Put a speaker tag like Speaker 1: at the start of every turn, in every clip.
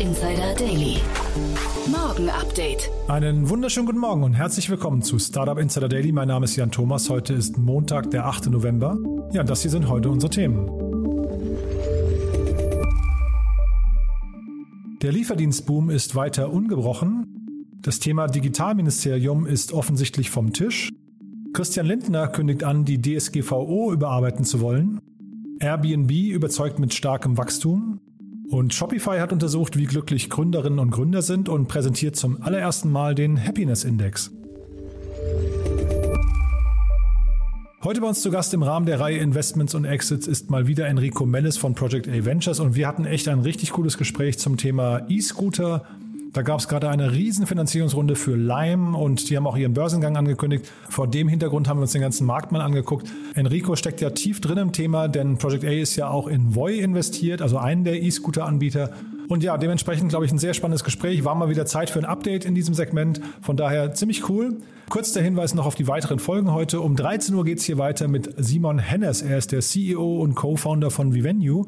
Speaker 1: Insider Daily. Morgen Update.
Speaker 2: Einen wunderschönen guten Morgen und herzlich willkommen zu Startup Insider Daily. Mein Name ist Jan Thomas. Heute ist Montag, der 8. November. Ja, das hier sind heute unsere Themen. Der Lieferdienstboom ist weiter ungebrochen. Das Thema Digitalministerium ist offensichtlich vom Tisch. Christian Lindner kündigt an, die DSGVO überarbeiten zu wollen. Airbnb überzeugt mit starkem Wachstum. Und Shopify hat untersucht, wie glücklich Gründerinnen und Gründer sind und präsentiert zum allerersten Mal den Happiness Index. Heute bei uns zu Gast im Rahmen der Reihe Investments und Exits ist mal wieder Enrico Mellis von Project A Ventures und wir hatten echt ein richtig cooles Gespräch zum Thema E-Scooter, da gab es gerade eine riesen Finanzierungsrunde für Lime und die haben auch ihren Börsengang angekündigt. Vor dem Hintergrund haben wir uns den ganzen Markt mal angeguckt. Enrico steckt ja tief drin im Thema, denn Project A ist ja auch in Voi investiert, also einen der E-Scooter-Anbieter. Und ja, dementsprechend glaube ich ein sehr spannendes Gespräch. War mal wieder Zeit für ein Update in diesem Segment. Von daher ziemlich cool. Kurz der Hinweis noch auf die weiteren Folgen heute. Um 13 Uhr geht es hier weiter mit Simon Hennes. Er ist der CEO und Co-Founder von Vivenue.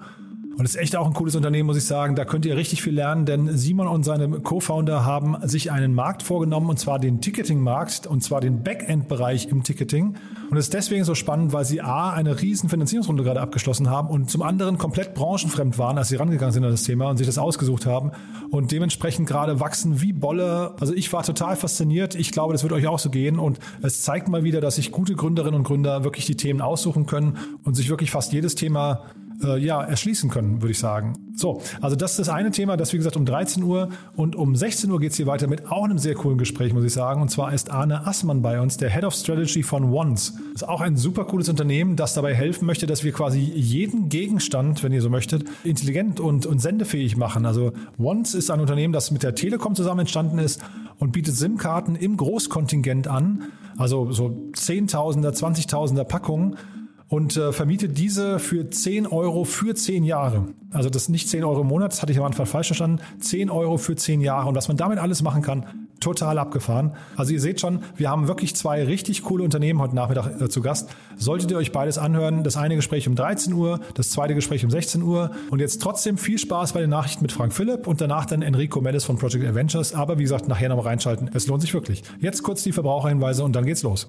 Speaker 2: Und es ist echt auch ein cooles Unternehmen, muss ich sagen. Da könnt ihr richtig viel lernen, denn Simon und seine Co-Founder haben sich einen Markt vorgenommen, und zwar den Ticketing-Markt, und zwar den Backend-Bereich im Ticketing. Und es ist deswegen so spannend, weil sie A, eine riesen Finanzierungsrunde gerade abgeschlossen haben und zum anderen komplett branchenfremd waren, als sie rangegangen sind an das Thema und sich das ausgesucht haben und dementsprechend gerade wachsen wie Bolle. Also ich war total fasziniert. Ich glaube, das wird euch auch so gehen und es zeigt mal wieder, dass sich gute Gründerinnen und Gründer wirklich die Themen aussuchen können und sich wirklich fast jedes Thema äh, ja, erschließen können, würde ich sagen. So, also das ist das eine Thema, das wie gesagt um 13 Uhr und um 16 Uhr geht es hier weiter mit auch einem sehr coolen Gespräch, muss ich sagen. Und zwar ist Arne Assmann bei uns, der Head of Strategy von Once. Ist auch ein super cooles Unternehmen, das dabei helfen möchte, dass wir quasi jeden Gegenstand, wenn ihr so möchtet, intelligent und, und sendefähig machen. Also Once ist ein Unternehmen, das mit der Telekom zusammen entstanden ist und bietet SIM-Karten im Großkontingent an. Also so Zehntausender, Zwanzigtausender Packungen und äh, vermietet diese für 10 Euro für 10 Jahre. Also das nicht 10 Euro im Monat, das hatte ich am Anfang falsch verstanden. 10 Euro für 10 Jahre. Und was man damit alles machen kann, total abgefahren. Also ihr seht schon, wir haben wirklich zwei richtig coole Unternehmen heute Nachmittag äh, zu Gast. Solltet ihr euch beides anhören, das eine Gespräch um 13 Uhr, das zweite Gespräch um 16 Uhr. Und jetzt trotzdem viel Spaß bei den Nachrichten mit Frank Philipp und danach dann Enrico Mellis von Project Adventures. Aber wie gesagt, nachher nochmal reinschalten. Es lohnt sich wirklich. Jetzt kurz die Verbraucherhinweise und dann geht's los.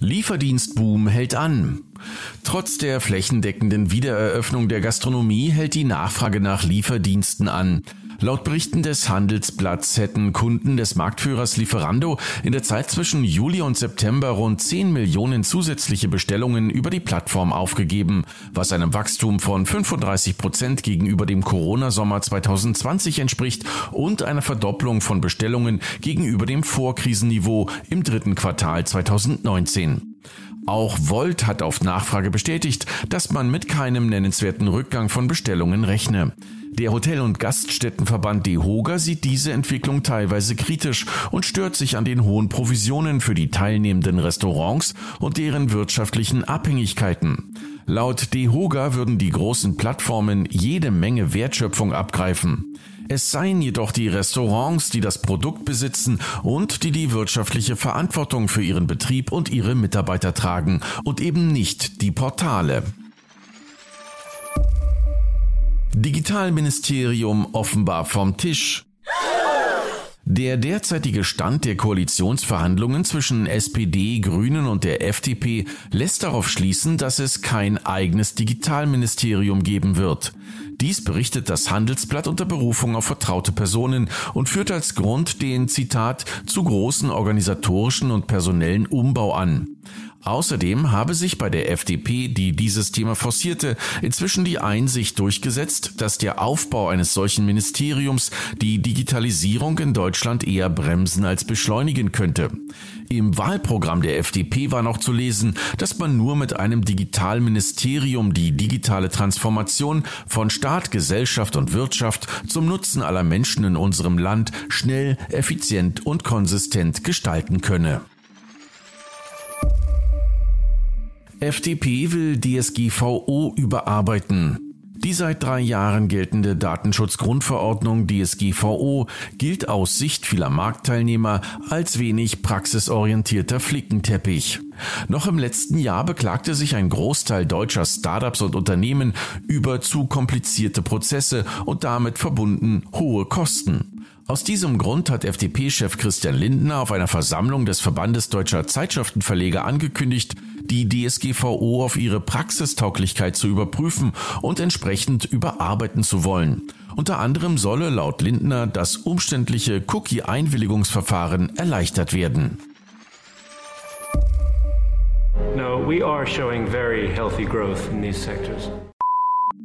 Speaker 3: Lieferdienstboom hält an. Trotz der flächendeckenden Wiedereröffnung der Gastronomie hält die Nachfrage nach Lieferdiensten an. Laut Berichten des Handelsblatts hätten Kunden des Marktführers Lieferando in der Zeit zwischen Juli und September rund 10 Millionen zusätzliche Bestellungen über die Plattform aufgegeben, was einem Wachstum von 35 Prozent gegenüber dem Corona-Sommer 2020 entspricht und einer Verdopplung von Bestellungen gegenüber dem Vorkrisenniveau im dritten Quartal 2019. Auch Volt hat auf Nachfrage bestätigt, dass man mit keinem nennenswerten Rückgang von Bestellungen rechne. Der Hotel- und Gaststättenverband DEHOGA sieht diese Entwicklung teilweise kritisch und stört sich an den hohen Provisionen für die teilnehmenden Restaurants und deren wirtschaftlichen Abhängigkeiten. Laut DEHOGA würden die großen Plattformen jede Menge Wertschöpfung abgreifen. Es seien jedoch die Restaurants, die das Produkt besitzen und die die wirtschaftliche Verantwortung für ihren Betrieb und ihre Mitarbeiter tragen und eben nicht die Portale. Digitalministerium offenbar vom Tisch. Der derzeitige Stand der Koalitionsverhandlungen zwischen SPD, Grünen und der FDP lässt darauf schließen, dass es kein eigenes Digitalministerium geben wird. Dies berichtet das Handelsblatt unter Berufung auf vertraute Personen und führt als Grund den Zitat zu großen organisatorischen und personellen Umbau an. Außerdem habe sich bei der FDP, die dieses Thema forcierte, inzwischen die Einsicht durchgesetzt, dass der Aufbau eines solchen Ministeriums die Digitalisierung in Deutschland eher bremsen als beschleunigen könnte. Im Wahlprogramm der FDP war noch zu lesen, dass man nur mit einem Digitalministerium die digitale Transformation von Staat, Gesellschaft und Wirtschaft zum Nutzen aller Menschen in unserem Land schnell, effizient und konsistent gestalten könne. FDP will DSGVO überarbeiten. Die seit drei Jahren geltende Datenschutzgrundverordnung DSGVO gilt aus Sicht vieler Marktteilnehmer als wenig praxisorientierter Flickenteppich. Noch im letzten Jahr beklagte sich ein Großteil deutscher Startups und Unternehmen über zu komplizierte Prozesse und damit verbunden hohe Kosten. Aus diesem Grund hat FDP-Chef Christian Lindner auf einer Versammlung des Verbandes deutscher Zeitschriftenverleger angekündigt, die DSGVO auf ihre Praxistauglichkeit zu überprüfen und entsprechend überarbeiten zu wollen. Unter anderem solle laut Lindner das umständliche Cookie-Einwilligungsverfahren erleichtert werden.
Speaker 4: No, we are showing very healthy growth in these sectors.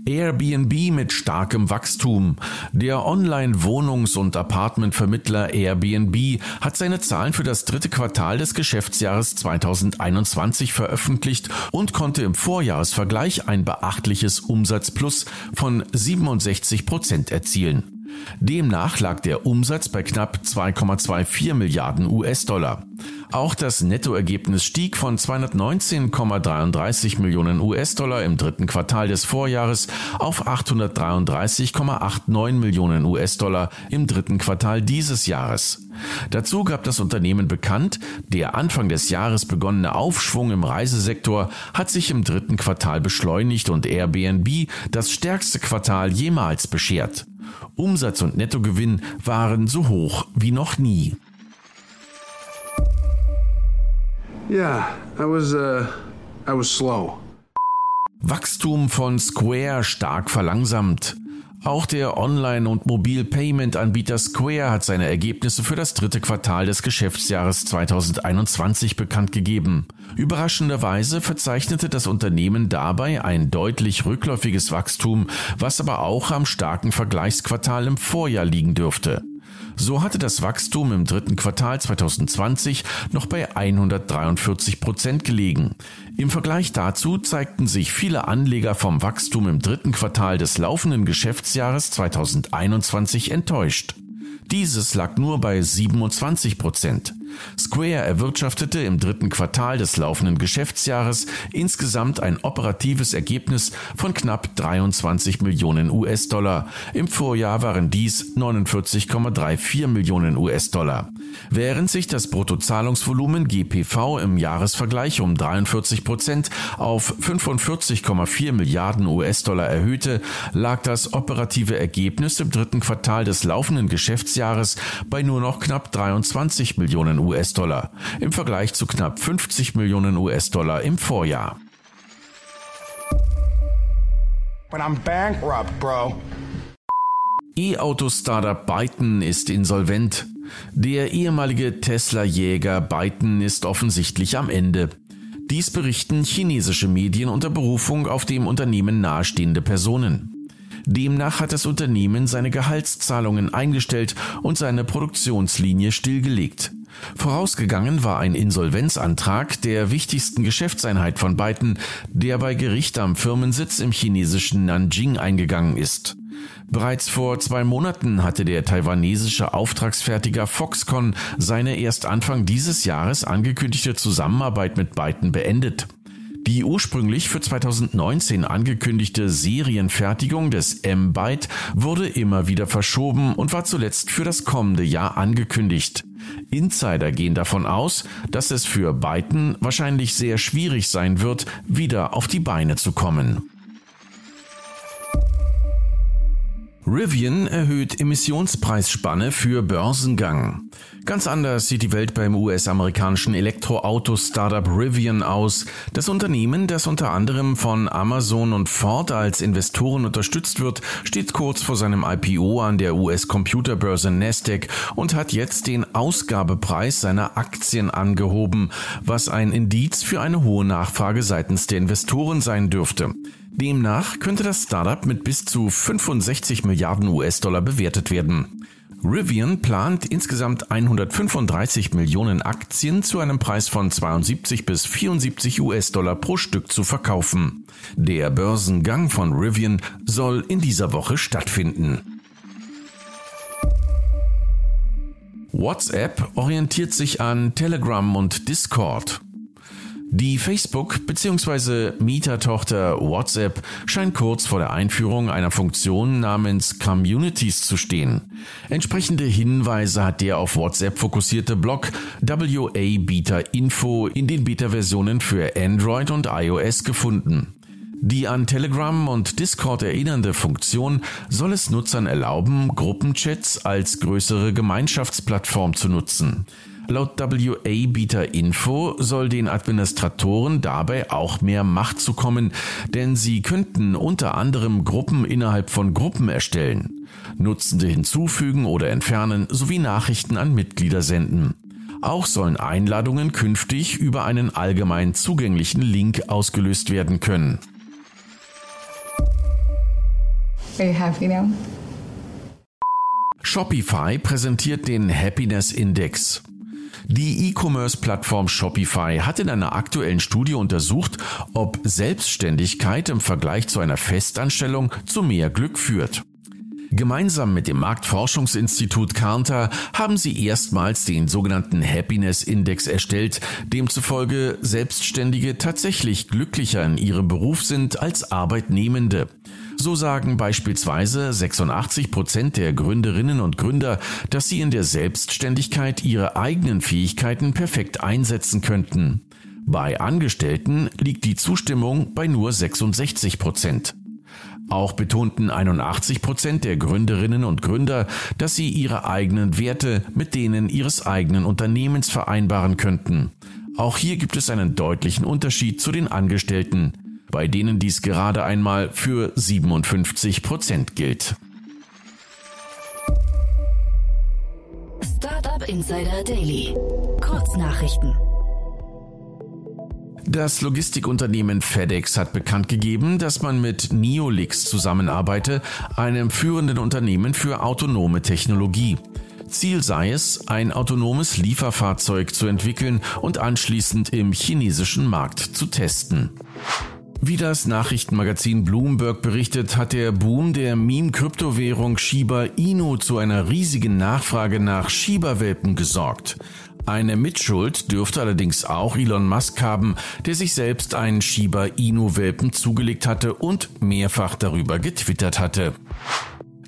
Speaker 3: Airbnb mit starkem Wachstum. Der Online-Wohnungs- und Apartmentvermittler Airbnb hat seine Zahlen für das dritte Quartal des Geschäftsjahres 2021 veröffentlicht und konnte im Vorjahresvergleich ein beachtliches Umsatzplus von 67 Prozent erzielen. Demnach lag der Umsatz bei knapp 2,24 Milliarden US-Dollar. Auch das Nettoergebnis stieg von 219,33 Millionen US-Dollar im dritten Quartal des Vorjahres auf 833,89 Millionen US-Dollar im dritten Quartal dieses Jahres. Dazu gab das Unternehmen bekannt, der Anfang des Jahres begonnene Aufschwung im Reisesektor hat sich im dritten Quartal beschleunigt und Airbnb das stärkste Quartal jemals beschert. Umsatz und Nettogewinn waren so hoch wie noch nie.
Speaker 5: Yeah, I was, uh, I was slow.
Speaker 3: Wachstum von Square stark verlangsamt. Auch der Online- und Mobil-Payment-Anbieter Square hat seine Ergebnisse für das dritte Quartal des Geschäftsjahres 2021 bekannt gegeben. Überraschenderweise verzeichnete das Unternehmen dabei ein deutlich rückläufiges Wachstum, was aber auch am starken Vergleichsquartal im Vorjahr liegen dürfte. So hatte das Wachstum im dritten Quartal 2020 noch bei 143 Prozent gelegen. Im Vergleich dazu zeigten sich viele Anleger vom Wachstum im dritten Quartal des laufenden Geschäftsjahres 2021 enttäuscht. Dieses lag nur bei 27 Prozent. Square erwirtschaftete im dritten Quartal des laufenden Geschäftsjahres insgesamt ein operatives Ergebnis von knapp 23 Millionen US-Dollar. Im Vorjahr waren dies 49,34 Millionen US-Dollar. Während sich das Bruttozahlungsvolumen GPV im Jahresvergleich um 43 Prozent auf 45,4 Milliarden US-Dollar erhöhte, lag das operative Ergebnis im dritten Quartal des laufenden Geschäftsjahres bei nur noch knapp 23 Millionen US-Dollar im Vergleich zu knapp 50 Millionen US-Dollar im Vorjahr. E-Auto-Startup Byton ist insolvent. Der ehemalige Tesla-Jäger Byton ist offensichtlich am Ende. Dies berichten chinesische Medien unter Berufung auf dem Unternehmen nahestehende Personen. Demnach hat das Unternehmen seine Gehaltszahlungen eingestellt und seine Produktionslinie stillgelegt. Vorausgegangen war ein Insolvenzantrag der wichtigsten Geschäftseinheit von Byton, der bei Gericht am Firmensitz im chinesischen Nanjing eingegangen ist. Bereits vor zwei Monaten hatte der taiwanesische Auftragsfertiger Foxconn seine erst Anfang dieses Jahres angekündigte Zusammenarbeit mit Byton beendet. Die ursprünglich für 2019 angekündigte Serienfertigung des M-Byte wurde immer wieder verschoben und war zuletzt für das kommende Jahr angekündigt. Insider gehen davon aus, dass es für Byton wahrscheinlich sehr schwierig sein wird, wieder auf die Beine zu kommen. Rivian erhöht Emissionspreisspanne für Börsengang. Ganz anders sieht die Welt beim US-amerikanischen Elektroauto-Startup Rivian aus. Das Unternehmen, das unter anderem von Amazon und Ford als Investoren unterstützt wird, steht kurz vor seinem IPO an der US-Computerbörse Nasdaq und hat jetzt den Ausgabepreis seiner Aktien angehoben, was ein Indiz für eine hohe Nachfrage seitens der Investoren sein dürfte. Demnach könnte das Startup mit bis zu 65 Milliarden US-Dollar bewertet werden. Rivian plant insgesamt 135 Millionen Aktien zu einem Preis von 72 bis 74 US-Dollar pro Stück zu verkaufen. Der Börsengang von Rivian soll in dieser Woche stattfinden. WhatsApp orientiert sich an Telegram und Discord. Die Facebook- bzw. Mietertochter WhatsApp scheint kurz vor der Einführung einer Funktion namens Communities zu stehen. Entsprechende Hinweise hat der auf WhatsApp fokussierte Blog WA Beta Info in den Beta-Versionen für Android und iOS gefunden. Die an Telegram und Discord erinnernde Funktion soll es Nutzern erlauben, Gruppenchats als größere Gemeinschaftsplattform zu nutzen. Laut WA Beta Info soll den Administratoren dabei auch mehr Macht zukommen, denn sie könnten unter anderem Gruppen innerhalb von Gruppen erstellen, Nutzende hinzufügen oder entfernen sowie Nachrichten an Mitglieder senden. Auch sollen Einladungen künftig über einen allgemein zugänglichen Link ausgelöst werden können.
Speaker 6: Are you happy now?
Speaker 3: Shopify präsentiert den Happiness Index. Die E-Commerce-Plattform Shopify hat in einer aktuellen Studie untersucht, ob Selbstständigkeit im Vergleich zu einer Festanstellung zu mehr Glück führt. Gemeinsam mit dem Marktforschungsinstitut Carter haben sie erstmals den sogenannten Happiness Index erstellt, demzufolge Selbstständige tatsächlich glücklicher in ihrem Beruf sind als Arbeitnehmende. So sagen beispielsweise 86 Prozent der Gründerinnen und Gründer, dass sie in der Selbstständigkeit ihre eigenen Fähigkeiten perfekt einsetzen könnten. Bei Angestellten liegt die Zustimmung bei nur 66 Prozent. Auch betonten 81 Prozent der Gründerinnen und Gründer, dass sie ihre eigenen Werte mit denen ihres eigenen Unternehmens vereinbaren könnten. Auch hier gibt es einen deutlichen Unterschied zu den Angestellten bei denen dies gerade einmal für 57 Prozent gilt.
Speaker 1: Startup Insider Daily. Kurznachrichten.
Speaker 3: Das Logistikunternehmen FedEx hat bekannt gegeben, dass man mit Neolix zusammenarbeite, einem führenden Unternehmen für autonome Technologie. Ziel sei es, ein autonomes Lieferfahrzeug zu entwickeln und anschließend im chinesischen Markt zu testen. Wie das Nachrichtenmagazin Bloomberg berichtet, hat der Boom der Meme-Kryptowährung Shiba Inu zu einer riesigen Nachfrage nach Shiba-Welpen gesorgt. Eine Mitschuld dürfte allerdings auch Elon Musk haben, der sich selbst einen Shiba Inu-Welpen zugelegt hatte und mehrfach darüber getwittert hatte.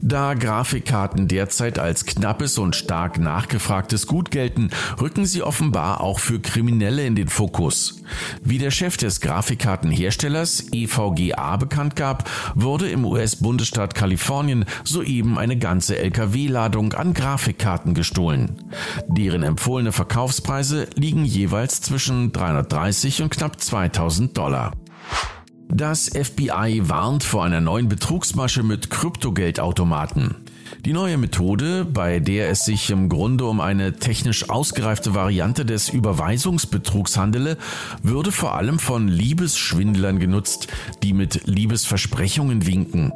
Speaker 3: Da Grafikkarten derzeit als knappes und stark nachgefragtes Gut gelten, rücken sie offenbar auch für Kriminelle in den Fokus. Wie der Chef des Grafikkartenherstellers EVGA bekannt gab, wurde im US-Bundesstaat Kalifornien soeben eine ganze LKW-Ladung an Grafikkarten gestohlen. Deren empfohlene Verkaufspreise liegen jeweils zwischen 330 und knapp 2000 Dollar. Das FBI warnt vor einer neuen Betrugsmasche mit Kryptogeldautomaten. Die neue Methode, bei der es sich im Grunde um eine technisch ausgereifte Variante des Überweisungsbetrugs handele, würde vor allem von Liebesschwindlern genutzt, die mit Liebesversprechungen winken.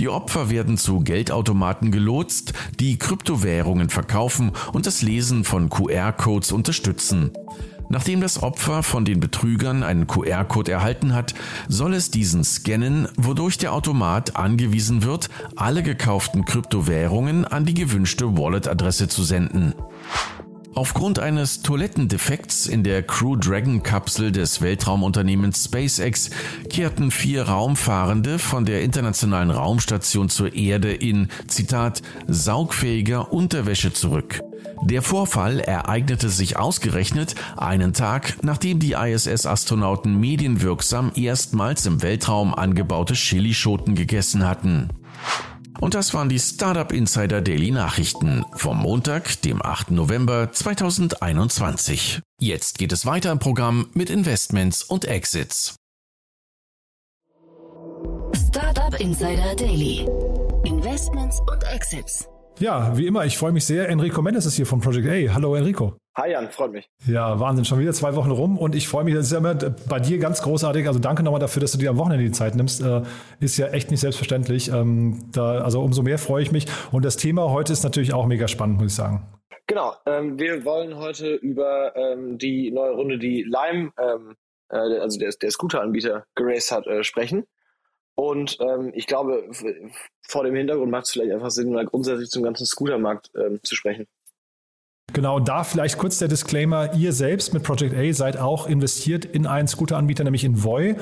Speaker 3: Die Opfer werden zu Geldautomaten gelotst, die Kryptowährungen verkaufen und das Lesen von QR-Codes unterstützen. Nachdem das Opfer von den Betrügern einen QR-Code erhalten hat, soll es diesen scannen, wodurch der Automat angewiesen wird, alle gekauften Kryptowährungen an die gewünschte Wallet-Adresse zu senden. Aufgrund eines Toilettendefekts in der Crew Dragon Kapsel des Weltraumunternehmens SpaceX kehrten vier Raumfahrende von der internationalen Raumstation zur Erde in, Zitat, saugfähiger Unterwäsche zurück. Der Vorfall ereignete sich ausgerechnet einen Tag, nachdem die ISS-Astronauten medienwirksam erstmals im Weltraum angebaute Chilischoten gegessen hatten. Und das waren die Startup Insider Daily Nachrichten vom Montag, dem 8. November 2021. Jetzt geht es weiter im Programm mit Investments und Exits.
Speaker 1: Startup Insider Daily. Investments und Exits.
Speaker 2: Ja, wie immer, ich freue mich sehr. Enrico Mendes ist hier von Project A. Hallo Enrico.
Speaker 7: Hi Jan, freut mich.
Speaker 2: Ja, Wahnsinn, schon wieder zwei Wochen rum und ich freue mich, das ist ja immer bei dir ganz großartig. Also danke nochmal dafür, dass du dir am Wochenende die Zeit nimmst. Äh, ist ja echt nicht selbstverständlich. Ähm, da, also umso mehr freue ich mich. Und das Thema heute ist natürlich auch mega spannend, muss ich sagen.
Speaker 7: Genau, ähm, wir wollen heute über ähm, die neue Runde, die Lime, ähm, äh, also der, der Scooter-Anbieter, geraced hat, äh, sprechen. Und ähm, ich glaube, vor dem Hintergrund macht es vielleicht einfach Sinn, mal grundsätzlich zum ganzen Scootermarkt ähm, zu sprechen.
Speaker 2: Genau, da vielleicht kurz der Disclaimer, ihr selbst mit Project A seid auch investiert in einen Scooter-Anbieter, nämlich in Voi.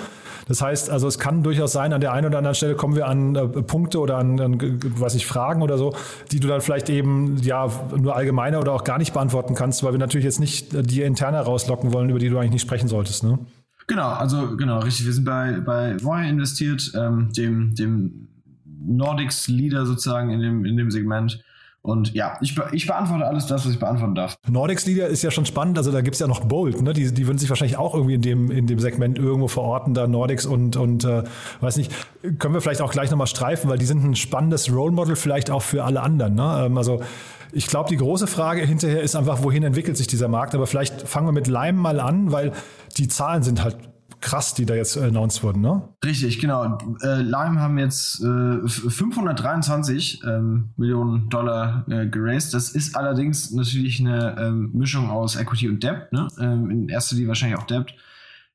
Speaker 2: Das heißt, also es kann durchaus sein, an der einen oder anderen Stelle kommen wir an äh, Punkte oder an, an weiß ich, Fragen oder so, die du dann vielleicht eben ja nur allgemeiner oder auch gar nicht beantworten kannst, weil wir natürlich jetzt nicht äh, die interner rauslocken wollen, über die du eigentlich nicht sprechen solltest, ne?
Speaker 8: Genau, also genau, richtig. Wir sind bei, bei Voi investiert, ähm, dem, dem Nordics Leader sozusagen in dem, in dem Segment. Und ja, ich, be ich beantworte alles das, was ich beantworten darf.
Speaker 2: Nordics Leader ist ja schon spannend. Also da gibt es ja noch Bolt, ne? Die, die würden sich wahrscheinlich auch irgendwie in dem, in dem Segment irgendwo verorten, da Nordics und, und äh, weiß nicht, können wir vielleicht auch gleich nochmal streifen, weil die sind ein spannendes Role Model vielleicht auch für alle anderen. Ne? Ähm, also ich glaube, die große Frage hinterher ist einfach, wohin entwickelt sich dieser Markt? Aber vielleicht fangen wir mit Lime mal an, weil die Zahlen sind halt krass, die da jetzt announced wurden, ne?
Speaker 8: Richtig, genau. Äh, Lime haben jetzt äh, 523 ähm, Millionen Dollar äh, geraced. Das ist allerdings natürlich eine ähm, Mischung aus Equity und Debt, ne? Ähm, in erster Linie wahrscheinlich auch Debt,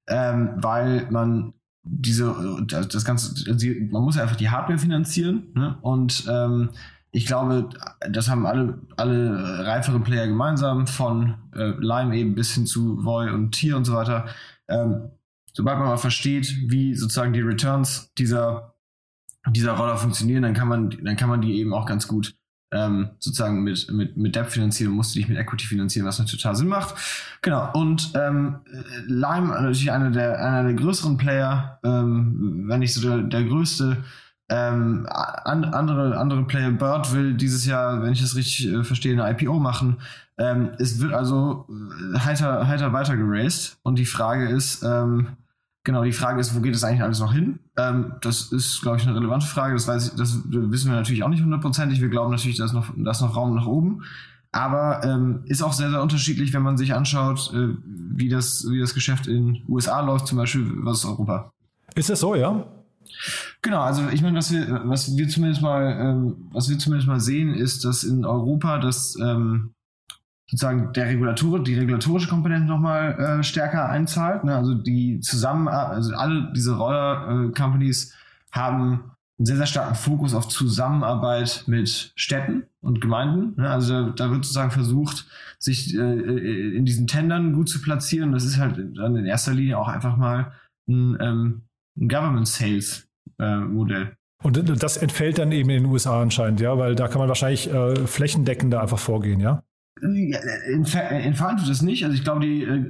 Speaker 8: weil man diese, äh, das Ganze, man muss ja einfach die Hardware finanzieren, ne? Und ich glaube, das haben alle, alle reiferen Player gemeinsam, von äh, Lime eben bis hin zu Voy und Tier und so weiter. Ähm, sobald man mal versteht, wie sozusagen die Returns dieser, dieser Roller funktionieren, dann kann man, dann kann man die eben auch ganz gut ähm, sozusagen mit, mit, mit Debt finanzieren, musst du dich mit Equity finanzieren, was natürlich total Sinn macht. Genau, und ähm, Lime, natürlich einer der, einer der größeren Player, ähm, wenn nicht so der, der größte, ähm, an, andere, andere Player, Bird will dieses Jahr, wenn ich das richtig äh, verstehe, eine IPO machen. Ähm, es wird also äh, heiter, heiter weiter geraced. Und die Frage ist, ähm, Genau, die Frage ist, wo geht es eigentlich alles noch hin? Ähm, das ist, glaube ich, eine relevante Frage. Das, weiß ich, das wissen wir natürlich auch nicht hundertprozentig. Wir glauben natürlich, dass noch, dass noch Raum nach oben. Aber ähm, ist auch sehr, sehr unterschiedlich, wenn man sich anschaut, äh, wie, das, wie das Geschäft in USA läuft, zum Beispiel versus Europa.
Speaker 2: Ist das so, ja?
Speaker 8: Genau, also ich meine, was wir, was wir zumindest mal, ähm, was wir zumindest mal sehen, ist, dass in Europa das ähm, sozusagen der Regulator, die regulatorische Komponente nochmal äh, stärker einzahlt. Ne? Also die zusammen, also alle diese Roller-Companies äh, haben einen sehr, sehr starken Fokus auf Zusammenarbeit mit Städten und Gemeinden. Ne? Also da, wird sozusagen versucht, sich äh, in diesen Tendern gut zu platzieren. Das ist halt dann in erster Linie auch einfach mal ein, ähm, ein Government Sales äh, Modell.
Speaker 2: Und das entfällt dann eben in den USA anscheinend, ja, weil da kann man wahrscheinlich äh, flächendeckender einfach vorgehen, ja?
Speaker 8: Entfernt tut es nicht. Also ich glaube, die äh,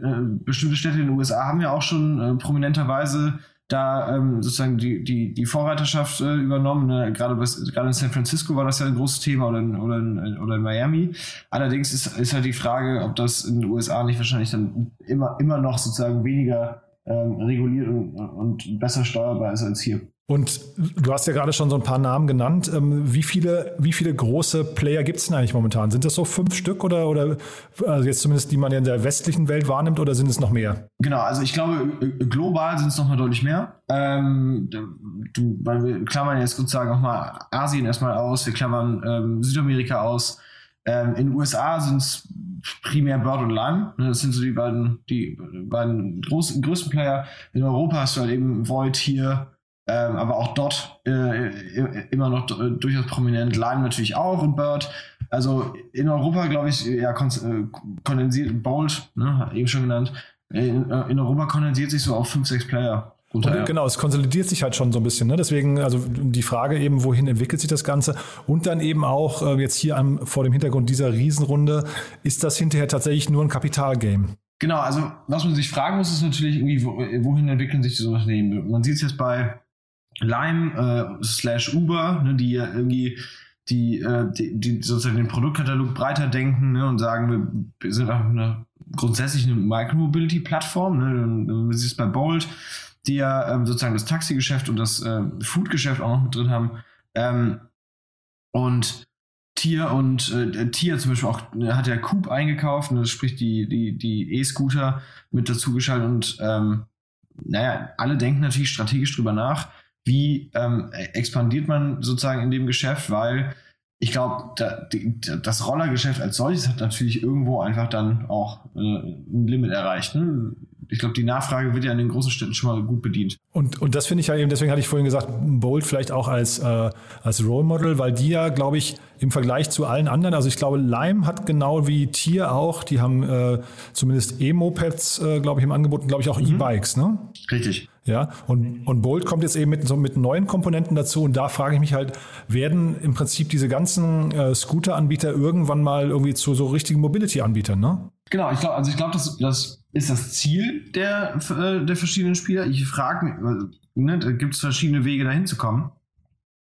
Speaker 8: bestimmte Städte in den USA haben ja auch schon äh, prominenterweise da ähm, sozusagen die, die, die Vorreiterschaft äh, übernommen. Ne? Gerade, gerade in San Francisco war das ja ein großes Thema oder in, oder in, oder in Miami. Allerdings ist, ist halt die Frage, ob das in den USA nicht wahrscheinlich dann immer, immer noch sozusagen weniger ähm, reguliert und, und besser steuerbar ist als hier.
Speaker 2: Und du hast ja gerade schon so ein paar Namen genannt. Ähm, wie viele, wie viele große Player gibt es denn eigentlich momentan? Sind das so fünf Stück oder, oder also jetzt zumindest die man ja in der westlichen Welt wahrnimmt oder sind es noch mehr?
Speaker 8: Genau, also ich glaube, global sind es noch mal deutlich mehr. Ähm, du, weil wir klammern jetzt sozusagen auch mal Asien erstmal aus, wir klammern ähm, Südamerika aus. Ähm, in den USA sind es primär Bird und Lime. Ne, das sind so die beiden, die beiden großen, größten Player. In Europa hast du halt eben Void hier, ähm, aber auch dort äh, immer noch durchaus prominent. Lime natürlich auch und Bird. Also in Europa, glaube ich, ja, äh, kondensiert, Bold, ne, eben schon genannt, in, äh, in Europa kondensiert sich so auf 5, 6 Player.
Speaker 2: Und. Genau, es konsolidiert sich halt schon so ein bisschen. Ne? Deswegen, also die Frage eben, wohin entwickelt sich das Ganze? Und dann eben auch äh, jetzt hier am, vor dem Hintergrund dieser Riesenrunde, ist das hinterher tatsächlich nur ein Kapitalgame?
Speaker 8: Genau, also was man sich fragen muss, ist natürlich irgendwie, wohin entwickeln sich diese Unternehmen? Man sieht es jetzt bei Lime äh, slash Uber, ne, die ja irgendwie die, äh, die, die, sozusagen den Produktkatalog breiter denken ne, und sagen, wir sind auch eine, grundsätzlich eine Micromobility-Plattform. Ne, man sieht es bei Bolt, die ja ähm, sozusagen das Taxigeschäft und das äh, Foodgeschäft auch noch mit drin haben. Ähm, und Tier und äh, Tier zum Beispiel auch hat ja Coop eingekauft, ne, sprich die die die E-Scooter mit dazu geschaltet und ähm, naja, alle denken natürlich strategisch drüber nach, wie ähm, expandiert man sozusagen in dem Geschäft, weil ich glaube, da, das Rollergeschäft als solches hat natürlich irgendwo einfach dann auch äh, ein Limit erreicht. Ne? ich glaube, die Nachfrage wird ja in den großen Städten schon mal gut bedient.
Speaker 2: Und, und das finde ich ja eben, deswegen hatte ich vorhin gesagt, Bolt vielleicht auch als, äh, als Role Model, weil die ja, glaube ich, im Vergleich zu allen anderen, also ich glaube, Lime hat genau wie Tier auch, die haben äh, zumindest E-Mopeds, äh, glaube ich, im Angebot glaube ich, auch mhm. E-Bikes, ne?
Speaker 8: Richtig.
Speaker 2: Ja, und, und Bolt kommt jetzt eben mit, so mit neuen Komponenten dazu und da frage ich mich halt, werden im Prinzip diese ganzen äh, Scooter-Anbieter irgendwann mal irgendwie zu so richtigen Mobility-Anbietern, ne?
Speaker 8: Genau, ich glaube, also ich glaube, das, das ist das Ziel der, äh, der verschiedenen Spieler. Ich frage mich, ne, da gibt es verschiedene Wege dahin zu kommen.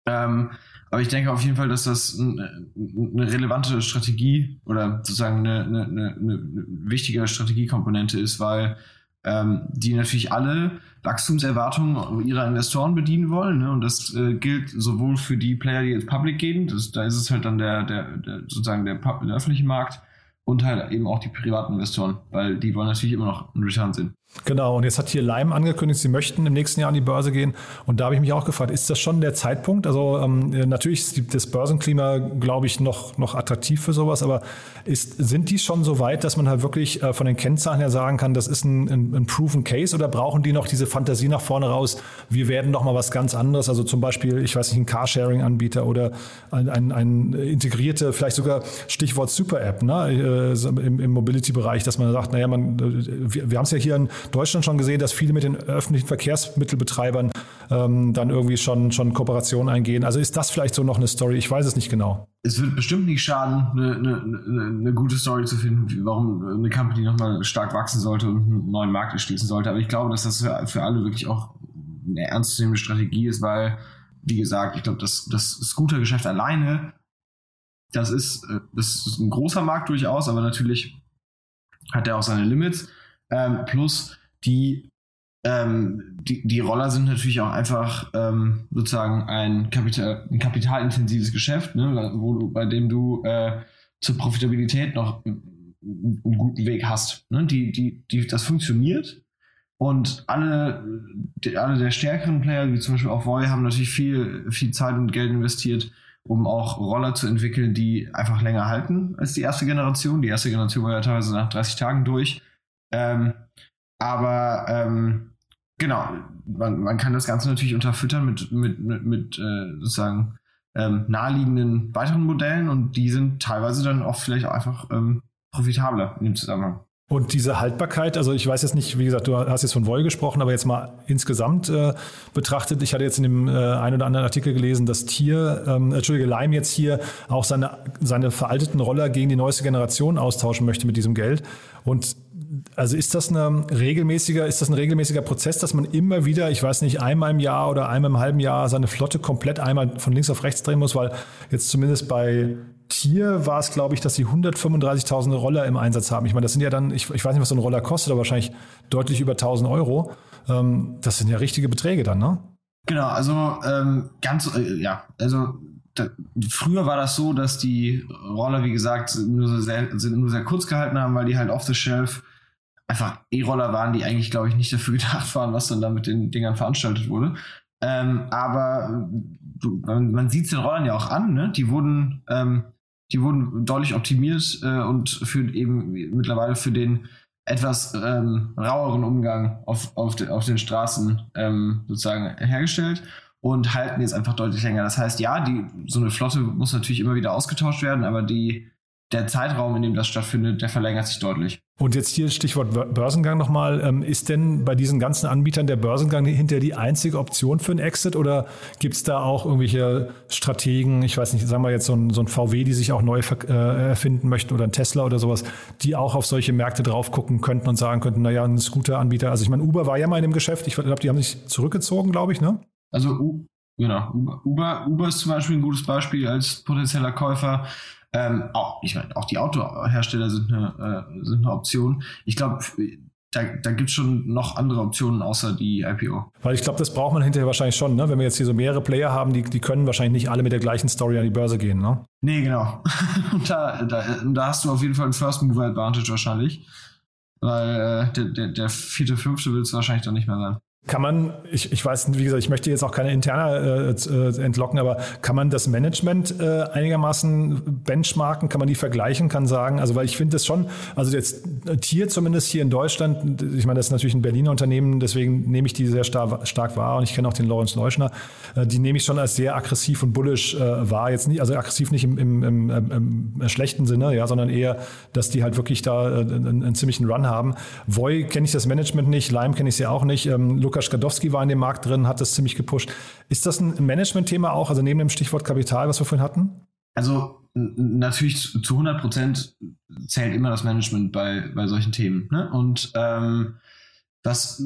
Speaker 8: Ähm, aber ich denke auf jeden Fall, dass das eine, eine relevante Strategie oder sozusagen eine, eine, eine, wichtige Strategiekomponente ist, weil ähm, die natürlich alle Wachstumserwartungen ihrer Investoren bedienen wollen. Ne? Und das äh, gilt sowohl für die Player, die jetzt public gehen, das, da ist es halt dann der, der, der sozusagen der, der öffentliche Markt, und halt eben auch die privaten Investoren, weil die wollen natürlich immer noch einen Return sehen.
Speaker 2: Genau, und jetzt hat hier Lime angekündigt, sie möchten im nächsten Jahr an die Börse gehen. Und da habe ich mich auch gefragt, ist das schon der Zeitpunkt? Also ähm, natürlich ist das Börsenklima, glaube ich, noch, noch attraktiv für sowas, aber ist, sind die schon so weit, dass man halt wirklich äh, von den Kennzahlen her sagen kann, das ist ein, ein, ein proven Case oder brauchen die noch diese Fantasie nach vorne raus, wir werden noch mal was ganz anderes, also zum Beispiel, ich weiß nicht, ein Carsharing-Anbieter oder ein, ein, ein integrierte, vielleicht sogar Stichwort Super-App ne, äh, im, im Mobility-Bereich, dass man sagt, naja, man, äh, wir, wir haben es ja hier in Deutschland schon gesehen, dass viele mit den öffentlichen Verkehrsmittelbetreibern ähm, dann irgendwie schon, schon Kooperationen eingehen. Also ist das vielleicht so noch eine Story? Ich weiß es nicht genau.
Speaker 8: Es wird bestimmt nicht schaden, eine, eine, eine gute Story zu finden, warum eine Company nochmal stark wachsen sollte und einen neuen Markt erschließen sollte. Aber ich glaube, dass das für, alle wirklich auch eine ernstzunehmende Strategie ist, weil, wie gesagt, ich glaube, das, das Scooter-Geschäft alleine, das ist, äh, das ist ein großer Markt durchaus, aber natürlich hat er auch seine Limits. Ähm, plus die, ähm, die, die Roller sind natürlich auch einfach ähm, sozusagen ein, Kapital, ein kapitalintensives Geschäft, ne, wo bei dem du äh, zur Profitabilität noch einen guten Weg hast. Ne? Die, die, die, das funktioniert. Und alle, die, alle der stärkeren Player, wie zum Beispiel auch Voy, haben natürlich viel, viel Zeit und Geld investiert, um auch Roller zu entwickeln, die einfach länger halten als die erste Generation. Die erste Generation war ja teilweise nach 30 Tagen durch. Ähm, aber ähm, genau, man, man kann das Ganze natürlich unterfüttern mit, mit, mit, mit äh, sozusagen ähm, naheliegenden weiteren Modellen und die sind teilweise dann auch vielleicht einfach ähm, profitabler in dem Zusammenhang.
Speaker 2: Und diese Haltbarkeit, also ich weiß jetzt nicht, wie gesagt, du hast jetzt von Voll gesprochen, aber jetzt mal insgesamt äh, betrachtet, ich hatte jetzt in dem äh, einen oder anderen Artikel gelesen, dass Tier, ähm, Entschuldige, Leim jetzt hier auch seine, seine veralteten Roller gegen die neueste Generation austauschen möchte mit diesem Geld. Und also ist das eine regelmäßiger, ist das ein regelmäßiger Prozess, dass man immer wieder, ich weiß nicht, einmal im Jahr oder einmal im halben Jahr seine Flotte komplett einmal von links auf rechts drehen muss, weil jetzt zumindest bei Tier war es, glaube ich, dass sie 135.000 Roller im Einsatz haben. Ich meine, das sind ja dann, ich, ich weiß nicht, was so ein Roller kostet, aber wahrscheinlich deutlich über 1000 Euro. Ähm, das sind ja richtige Beträge dann, ne?
Speaker 8: Genau, also ähm, ganz, äh, ja, also da, früher war das so, dass die Roller, wie gesagt, nur, so sehr, nur sehr kurz gehalten haben, weil die halt off the shelf einfach E-Roller waren, die eigentlich, glaube ich, nicht dafür gedacht waren, was dann da mit den Dingern veranstaltet wurde. Ähm, aber du, man, man sieht es den Rollern ja auch an, ne? Die wurden, ähm, die wurden deutlich optimiert äh, und für eben mittlerweile für den etwas ähm, raueren Umgang auf, auf, de, auf den Straßen ähm, sozusagen hergestellt. Und halten jetzt einfach deutlich länger. Das heißt, ja, die, so eine Flotte muss natürlich immer wieder ausgetauscht werden, aber die, der Zeitraum, in dem das stattfindet, der verlängert sich deutlich.
Speaker 2: Und jetzt hier Stichwort Börsengang nochmal. Ähm, ist denn bei diesen ganzen Anbietern der Börsengang hinterher die einzige Option für einen Exit oder gibt es da auch irgendwelche Strategen, ich weiß nicht, sagen wir jetzt so ein, so ein VW, die sich auch neu äh, erfinden möchten oder ein Tesla oder sowas, die auch auf solche Märkte drauf gucken könnten und sagen könnten, naja, ein Scooter-Anbieter, also ich meine, Uber war ja mal in dem Geschäft, ich glaube, die haben sich zurückgezogen, glaube ich, ne?
Speaker 8: Also genau, Uber, Uber ist zum Beispiel ein gutes Beispiel als potenzieller Käufer. Ähm, auch, ich meine, auch die Autohersteller sind eine, äh, sind eine Option. Ich glaube, da, da gibt es schon noch andere Optionen außer die IPO.
Speaker 2: Weil ich glaube, das braucht man hinterher wahrscheinlich schon, ne? Wenn wir jetzt hier so mehrere Player haben, die, die können wahrscheinlich nicht alle mit der gleichen Story an die Börse gehen, ne?
Speaker 8: Nee, genau. und da, da, da hast du auf jeden Fall einen First Mover Advantage wahrscheinlich. Weil äh, der, der, der vierte, fünfte wird es wahrscheinlich dann nicht mehr sein.
Speaker 2: Kann man, ich, ich weiß, wie gesagt, ich möchte jetzt auch keine interne äh, äh, entlocken, aber kann man das Management äh, einigermaßen benchmarken? Kann man die vergleichen? Kann sagen, also weil ich finde das schon, also jetzt Tier zumindest hier in Deutschland, ich meine, das ist natürlich ein Berliner Unternehmen, deswegen nehme ich die sehr star stark wahr und ich kenne auch den Lawrence Leuschner, äh, die nehme ich schon als sehr aggressiv und bullish äh, wahr. Jetzt nicht, also aggressiv nicht im, im, im, im, schlechten Sinne, ja, sondern eher, dass die halt wirklich da äh, einen, einen ziemlichen Run haben. Voy kenne ich das Management nicht, Lime kenne ich sie auch nicht. Ähm, Lukas Skadowski war in dem Markt drin, hat das ziemlich gepusht. Ist das ein Management-Thema auch, also neben dem Stichwort Kapital, was wir vorhin hatten?
Speaker 8: Also natürlich zu 100 Prozent zählt immer das Management bei, bei solchen Themen. Ne? Und ähm, das,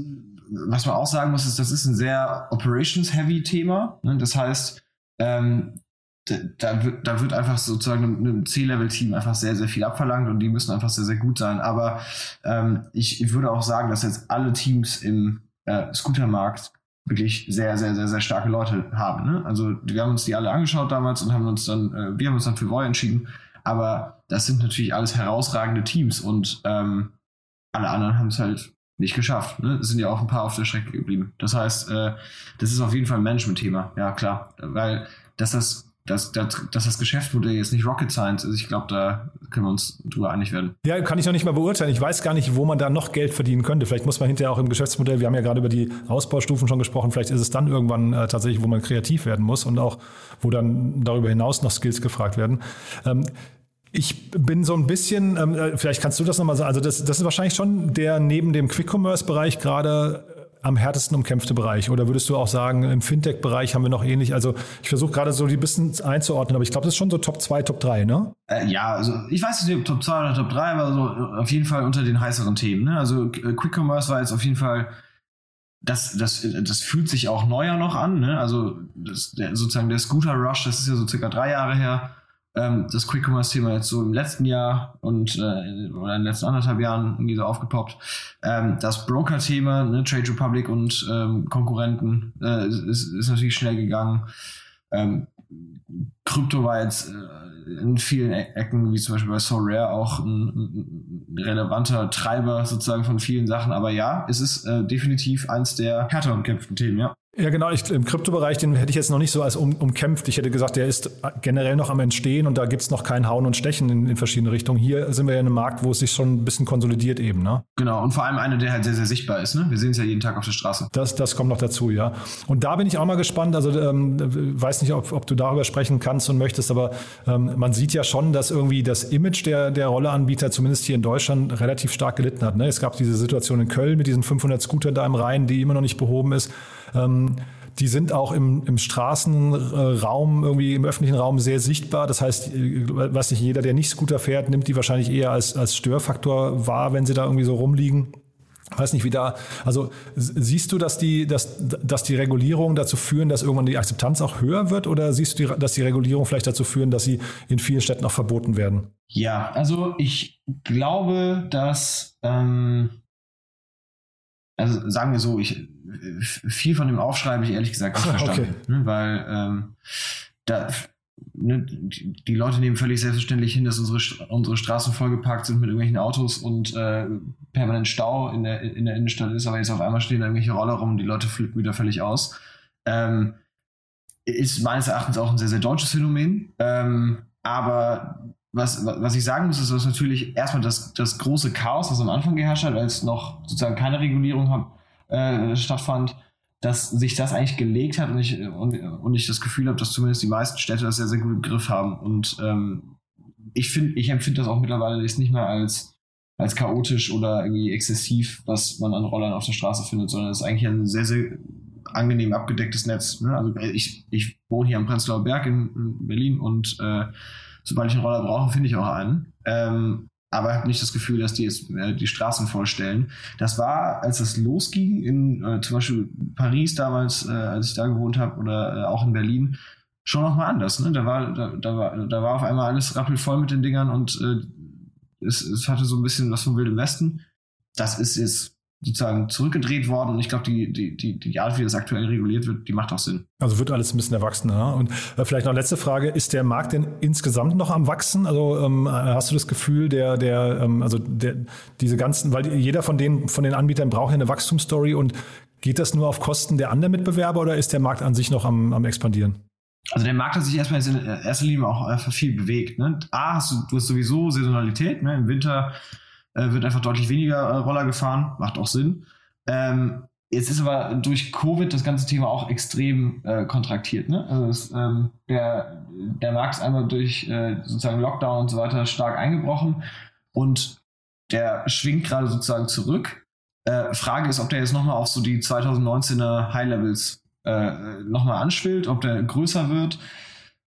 Speaker 8: was man auch sagen muss, ist, das ist ein sehr operations-heavy Thema. Ne? Das heißt, ähm, da, wird, da wird einfach sozusagen einem C-Level-Team einfach sehr, sehr viel abverlangt und die müssen einfach sehr, sehr gut sein. Aber ähm, ich, ich würde auch sagen, dass jetzt alle Teams im äh, Scootermarkt wirklich sehr, sehr, sehr, sehr starke Leute haben. Ne? Also wir haben uns die alle angeschaut damals und haben uns dann, äh, wir haben uns dann für Voy entschieden. Aber das sind natürlich alles herausragende Teams und ähm, alle anderen haben es halt nicht geschafft. Ne? Es sind ja auch ein paar auf der Strecke geblieben. Das heißt, äh, das ist auf jeden Fall ein Management-Thema. Ja, klar. Weil dass das dass, dass, dass das Geschäftsmodell jetzt nicht Rocket Science ist. Ich glaube, da können wir uns drüber einig werden.
Speaker 2: Ja, kann ich noch nicht mal beurteilen. Ich weiß gar nicht, wo man da noch Geld verdienen könnte. Vielleicht muss man hinterher auch im Geschäftsmodell, wir haben ja gerade über die Ausbaustufen schon gesprochen, vielleicht ist es dann irgendwann äh, tatsächlich, wo man kreativ werden muss und auch, wo dann darüber hinaus noch Skills gefragt werden. Ähm, ich bin so ein bisschen, ähm, äh, vielleicht kannst du das nochmal sagen, also das, das ist wahrscheinlich schon der neben dem Quick-Commerce-Bereich gerade am härtesten umkämpfte Bereich? Oder würdest du auch sagen, im Fintech-Bereich haben wir noch ähnlich? Also ich versuche gerade so die bisschen einzuordnen, aber ich glaube, das ist schon so Top 2, Top 3, ne?
Speaker 8: Äh, ja, also ich weiß nicht, ob Top 2 oder Top 3, aber so auf jeden Fall unter den heißeren Themen. Ne? Also äh, Quick Commerce war jetzt auf jeden Fall, das, das, das fühlt sich auch neuer noch an. Ne? Also das, der, sozusagen der Scooter Rush, das ist ja so circa drei Jahre her ähm, das Quick Commerce Thema jetzt so im letzten Jahr und äh, oder in den letzten anderthalb Jahren irgendwie so aufgepoppt. Ähm, das Broker Thema, ne, Trade Republic und ähm, Konkurrenten äh, ist, ist natürlich schnell gegangen. Ähm, Krypto war jetzt äh, in vielen e Ecken, wie zum Beispiel bei So Rare, auch ein, ein, relevanter Treiber sozusagen von vielen Sachen. Aber ja, es ist äh, definitiv eins der härter umkämpften Themen, ja.
Speaker 2: Ja, genau. Ich, Im Kryptobereich, den hätte ich jetzt noch nicht so als um, umkämpft. Ich hätte gesagt, der ist generell noch am Entstehen und da gibt es noch kein Hauen und Stechen in, in, verschiedene Richtungen. Hier sind wir ja in einem Markt, wo es sich schon ein bisschen konsolidiert eben. Ne?
Speaker 8: Genau, und vor allem einer, der halt sehr, sehr sichtbar ist. Ne? Wir sehen es ja jeden Tag auf der Straße.
Speaker 2: Das, das kommt noch dazu, ja. Und da bin ich auch mal gespannt. Also ähm, weiß nicht, ob, ob du darüber sprechen kannst und möchtest, aber ähm, man sieht ja schon, dass irgendwie das Image der, der Rolleanbieter, zumindest hier in Deutschland, relativ stark gelitten hat. Ne? Es gab diese Situation in Köln mit diesen 500 Scootern da im Rhein, die immer noch nicht behoben ist. Ähm, die sind auch im, im Straßenraum, irgendwie im öffentlichen Raum sehr sichtbar. Das heißt, was nicht jeder, der nicht Scooter fährt, nimmt die wahrscheinlich eher als, als Störfaktor wahr, wenn sie da irgendwie so rumliegen. Weiß nicht, wie da, also siehst du, dass die, dass, dass die Regulierungen dazu führen, dass irgendwann die Akzeptanz auch höher wird oder siehst du, dass die Regulierungen vielleicht dazu führen, dass sie in vielen Städten auch verboten werden?
Speaker 8: Ja, also ich glaube, dass, ähm, also sagen wir so, ich, viel von dem Aufschrei habe ich ehrlich gesagt nicht verstanden. Okay. Ne, weil ähm, da, ne, die Leute nehmen völlig selbstverständlich hin, dass unsere, unsere Straßen vollgeparkt sind mit irgendwelchen Autos und äh, permanent Stau in der, in der Innenstadt ist, aber jetzt auf einmal stehen da irgendwelche Roller rum, die Leute flippen wieder völlig aus. Ähm, ist meines Erachtens auch ein sehr, sehr deutsches Phänomen. Ähm, aber was, was ich sagen muss, ist, dass natürlich erstmal das, das große Chaos, das am Anfang geherrscht hat, als noch sozusagen keine Regulierung hab, äh, stattfand, dass sich das eigentlich gelegt hat und ich, und, und ich das Gefühl habe, dass zumindest die meisten Städte das sehr, sehr gut im Griff haben. Und ähm, ich finde, ich empfinde das auch mittlerweile nicht mehr als, als chaotisch oder irgendwie exzessiv, was man an Rollern auf der Straße findet, sondern es ist eigentlich ein sehr, sehr angenehm abgedecktes Netz. Ne? Also ich, ich wohne hier am Prenzlauer Berg in, in Berlin und äh, sobald ich einen Roller brauche, finde ich auch einen. Ähm, aber ich habe nicht das Gefühl, dass die jetzt äh, die Straßen vollstellen. Das war, als es losging, in äh, zum Beispiel Paris damals, äh, als ich da gewohnt habe, oder äh, auch in Berlin, schon nochmal anders. Ne? Da, war, da, da, war, da war auf einmal alles rappelvoll mit den Dingern und äh, es, es hatte so ein bisschen was vom Wilden Westen. Das ist jetzt sozusagen zurückgedreht worden und ich glaube, die, die, die, die Art, wie das aktuell reguliert wird, die macht auch Sinn.
Speaker 2: Also wird alles ein bisschen erwachsener. Und äh, vielleicht noch letzte Frage, ist der Markt denn insgesamt noch am Wachsen? Also ähm, hast du das Gefühl, der, der, ähm, also der, diese ganzen, weil jeder von den, von den Anbietern braucht ja eine Wachstumsstory und geht das nur auf Kosten der anderen Mitbewerber oder ist der Markt an sich noch am, am expandieren?
Speaker 8: Also der Markt hat sich erstmal in erster Linie auch einfach viel bewegt. Ne? A, hast du, du hast sowieso Saisonalität. Ne? Im Winter äh, wird einfach deutlich weniger äh, Roller gefahren, macht auch Sinn. Ähm, jetzt ist aber durch Covid das ganze Thema auch extrem äh, kontraktiert. Ne? Also es, ähm, der, der Markt ist einmal durch äh, sozusagen Lockdown und so weiter stark eingebrochen und der schwingt gerade sozusagen zurück. Äh, Frage ist, ob der jetzt nochmal auf so die 2019er High Levels äh, nochmal anschwillt, ob der größer wird.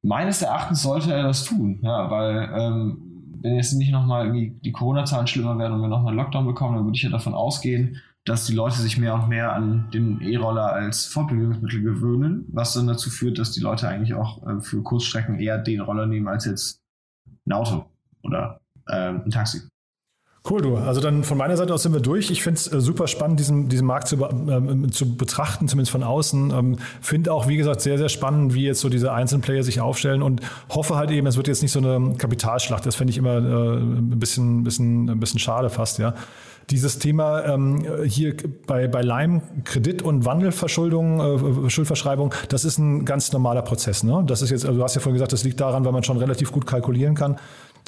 Speaker 8: Meines Erachtens sollte er das tun, ja, weil ähm, wenn jetzt nicht nochmal irgendwie die Corona-Zahlen schlimmer werden und wir nochmal einen Lockdown bekommen, dann würde ich ja davon ausgehen, dass die Leute sich mehr und mehr an den E-Roller als Fortbewegungsmittel gewöhnen, was dann dazu führt, dass die Leute eigentlich auch äh, für Kurzstrecken eher den Roller nehmen als jetzt ein Auto oder äh, ein Taxi.
Speaker 2: Cool, du. Also dann von meiner Seite aus sind wir durch. Ich finde es äh, super spannend, diesen, diesen Markt zu, ähm, zu betrachten, zumindest von außen. Ähm, finde auch, wie gesagt, sehr, sehr spannend, wie jetzt so diese einzelnen Player sich aufstellen und hoffe halt eben, es wird jetzt nicht so eine Kapitalschlacht. Das fände ich immer äh, ein bisschen, bisschen, ein bisschen schade fast, ja. Dieses Thema ähm, hier bei, bei Lime, Kredit- und Wandelverschuldung, äh, Schuldverschreibung, das ist ein ganz normaler Prozess. Ne? Das ist jetzt, also du hast ja vorhin gesagt, das liegt daran, weil man schon relativ gut kalkulieren kann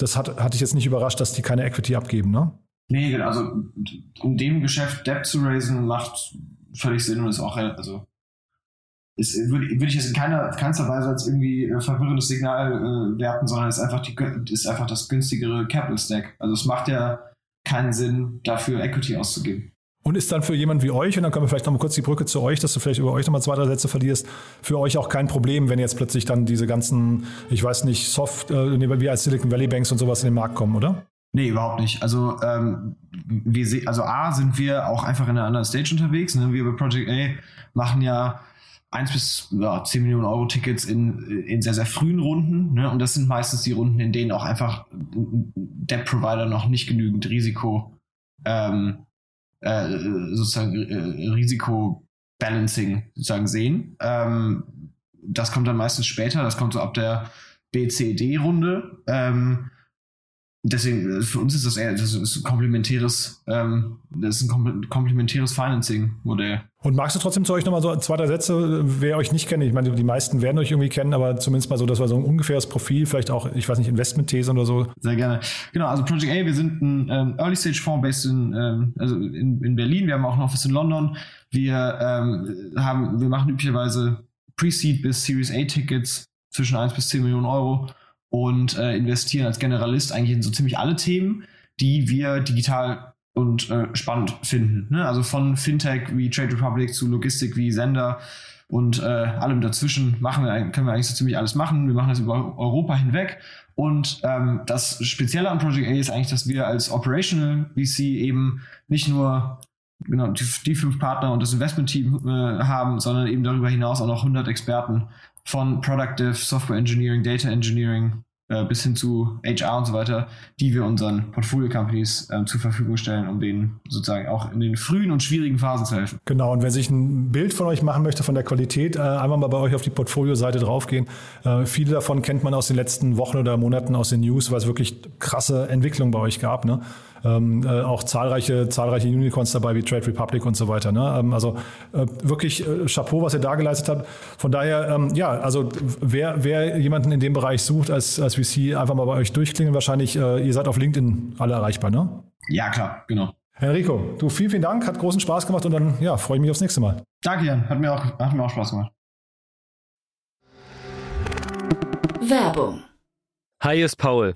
Speaker 2: das hat, hatte ich jetzt nicht überrascht, dass die keine Equity abgeben, ne?
Speaker 8: Nee, genau, also in dem Geschäft Debt zu raisen macht völlig Sinn und ist auch, also würde, würde ich jetzt in keiner, keinster Weise als irgendwie äh, verwirrendes Signal äh, werten, sondern ist ist einfach das günstigere Capital Stack. Also es macht ja keinen Sinn, dafür Equity auszugeben.
Speaker 2: Und ist dann für jemanden wie euch, und dann können wir vielleicht noch mal kurz die Brücke zu euch, dass du vielleicht über euch noch mal zwei, drei Sätze verlierst, für euch auch kein Problem, wenn jetzt plötzlich dann diese ganzen, ich weiß nicht, Soft, äh, wie als Silicon Valley Banks und sowas in den Markt kommen, oder?
Speaker 8: Nee, überhaupt nicht. Also, ähm, wir also A, sind wir auch einfach in einer anderen Stage unterwegs. Ne? Wir bei Project A machen ja 1 bis ja, 10 Millionen Euro Tickets in, in sehr, sehr frühen Runden. Ne? Und das sind meistens die Runden, in denen auch einfach der Provider noch nicht genügend Risiko ähm, äh, sozusagen äh, Risikobalancing sozusagen sehen. Ähm, das kommt dann meistens später, das kommt so ab der BCD-Runde. Ähm, deswegen, äh, für uns ist das eher das ist ein komplementäres, ähm, das ist ein komplementäres Financing-Modell.
Speaker 2: Und magst du trotzdem zu euch nochmal so zwei, drei Sätze, wer euch nicht kennt? Ich meine, die meisten werden euch irgendwie kennen, aber zumindest mal so, das war so ein ungefähres Profil, vielleicht auch, ich weiß nicht, Investment-These oder so.
Speaker 8: Sehr gerne. Genau, also Project A, wir sind ein ähm, Early-Stage-Fonds based in, ähm, also in, in Berlin, wir haben auch ein Office in London. Wir ähm, haben, wir machen üblicherweise Pre-Seed bis Series A-Tickets zwischen 1 bis 10 Millionen Euro und äh, investieren als Generalist eigentlich in so ziemlich alle Themen, die wir digital und äh, spannend finden. Ne? Also von Fintech wie Trade Republic zu Logistik wie Sender und äh, allem dazwischen machen wir, können wir eigentlich so ziemlich alles machen. Wir machen das über Europa hinweg. Und ähm, das Spezielle an Project A ist eigentlich, dass wir als Operational VC eben nicht nur genau, die, die fünf Partner und das Investment-Team äh, haben, sondern eben darüber hinaus auch noch 100 Experten von Product Dev, Software Engineering, Data Engineering äh, bis hin zu HR und so weiter, die wir unseren Portfolio-Companies äh, zur Verfügung stellen, um denen sozusagen auch in den frühen und schwierigen Phasen zu helfen.
Speaker 2: Genau, und wer sich ein Bild von euch machen möchte, von der Qualität, äh, einmal mal bei euch auf die Portfolio-Seite draufgehen. Äh, viele davon kennt man aus den letzten Wochen oder Monaten aus den News, weil es wirklich krasse Entwicklungen bei euch gab. Ne? Ähm, äh, auch zahlreiche, zahlreiche Unicorns dabei wie Trade Republic und so weiter. Ne? Ähm, also äh, wirklich äh, Chapeau, was ihr da geleistet habt. Von daher, ähm, ja, also wer, wer jemanden in dem Bereich sucht als, als VC, einfach mal bei euch durchklingen. Wahrscheinlich, äh, ihr seid auf LinkedIn alle erreichbar, ne?
Speaker 8: Ja, klar, genau.
Speaker 2: Enrico, du vielen, vielen Dank, hat großen Spaß gemacht und dann ja, freue ich mich aufs nächste Mal.
Speaker 8: Danke, Jan, hat mir auch, hat mir auch Spaß gemacht.
Speaker 1: Werbung.
Speaker 9: Hi, ist Paul,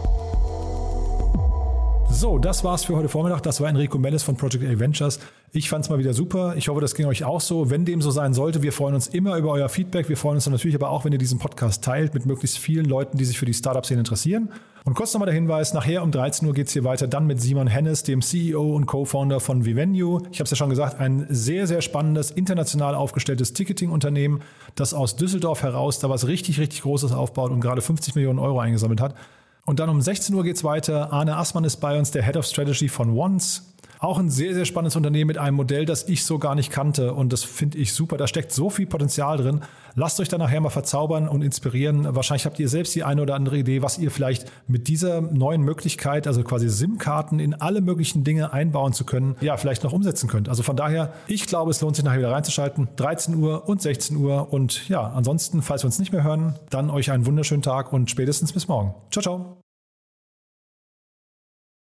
Speaker 2: So, das war's für heute Vormittag. Das war Enrico Mellis von Project A Ventures. Ich fand's mal wieder super. Ich hoffe, das ging euch auch so. Wenn dem so sein sollte, wir freuen uns immer über euer Feedback. Wir freuen uns natürlich aber auch, wenn ihr diesen Podcast teilt mit möglichst vielen Leuten, die sich für die Startup-Szene interessieren. Und kurz nochmal der Hinweis, nachher um 13 Uhr geht's hier weiter dann mit Simon Hennes, dem CEO und Co-Founder von Vivenue. Ich habe es ja schon gesagt, ein sehr, sehr spannendes, international aufgestelltes Ticketing-Unternehmen, das aus Düsseldorf heraus da was richtig, richtig Großes aufbaut und gerade 50 Millionen Euro eingesammelt hat. Und dann um 16 Uhr geht's weiter. Arne Assmann ist bei uns, der Head of Strategy von Once. Auch ein sehr, sehr spannendes Unternehmen mit einem Modell, das ich so gar nicht kannte. Und das finde ich super. Da steckt so viel Potenzial drin. Lasst euch da nachher mal verzaubern und inspirieren. Wahrscheinlich habt ihr selbst die eine oder andere Idee, was ihr vielleicht mit dieser neuen Möglichkeit, also quasi SIM-Karten in alle möglichen Dinge einbauen zu können, ja, vielleicht noch umsetzen könnt. Also von daher, ich glaube, es lohnt sich nachher wieder reinzuschalten. 13 Uhr und 16 Uhr. Und ja, ansonsten, falls wir uns nicht mehr hören, dann euch einen wunderschönen Tag und spätestens bis morgen. Ciao, ciao.